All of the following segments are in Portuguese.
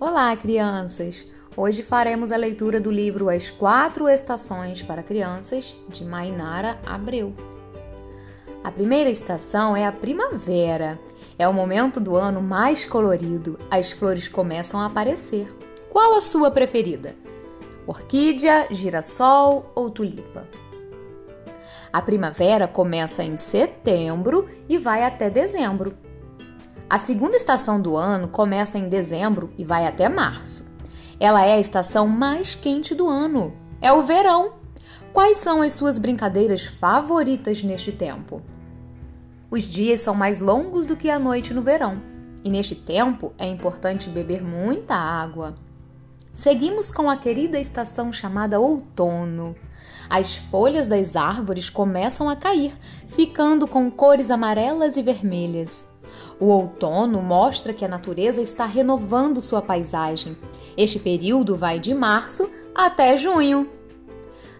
Olá, crianças! Hoje faremos a leitura do livro As Quatro Estações para Crianças, de Mainara Abreu. A primeira estação é a primavera. É o momento do ano mais colorido. As flores começam a aparecer. Qual a sua preferida? Orquídea, girassol ou tulipa? A primavera começa em setembro e vai até dezembro. A segunda estação do ano começa em dezembro e vai até março. Ela é a estação mais quente do ano. É o verão. Quais são as suas brincadeiras favoritas neste tempo? Os dias são mais longos do que a noite no verão, e neste tempo é importante beber muita água. Seguimos com a querida estação chamada outono. As folhas das árvores começam a cair, ficando com cores amarelas e vermelhas. O outono mostra que a natureza está renovando sua paisagem. Este período vai de março até junho.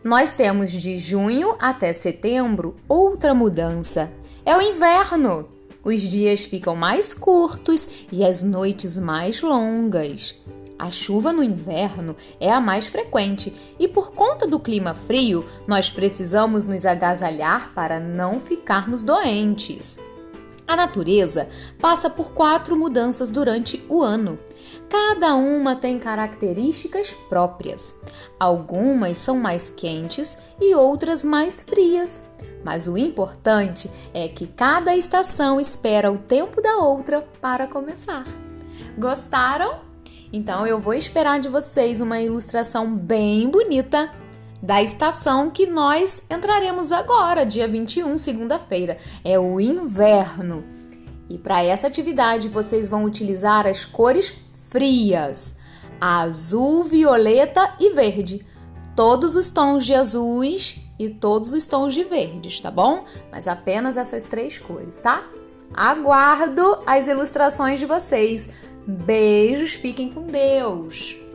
Nós temos de junho até setembro outra mudança. É o inverno. Os dias ficam mais curtos e as noites mais longas. A chuva no inverno é a mais frequente e, por conta do clima frio, nós precisamos nos agasalhar para não ficarmos doentes. A natureza passa por quatro mudanças durante o ano. Cada uma tem características próprias. Algumas são mais quentes e outras mais frias. Mas o importante é que cada estação espera o tempo da outra para começar. Gostaram? Então eu vou esperar de vocês uma ilustração bem bonita da estação que nós entraremos agora, dia 21, segunda-feira. É o inverno. E para essa atividade vocês vão utilizar as cores frias: azul, violeta e verde. Todos os tons de azuis e todos os tons de verdes, tá bom? Mas apenas essas três cores, tá? Aguardo as ilustrações de vocês. Beijos, fiquem com Deus!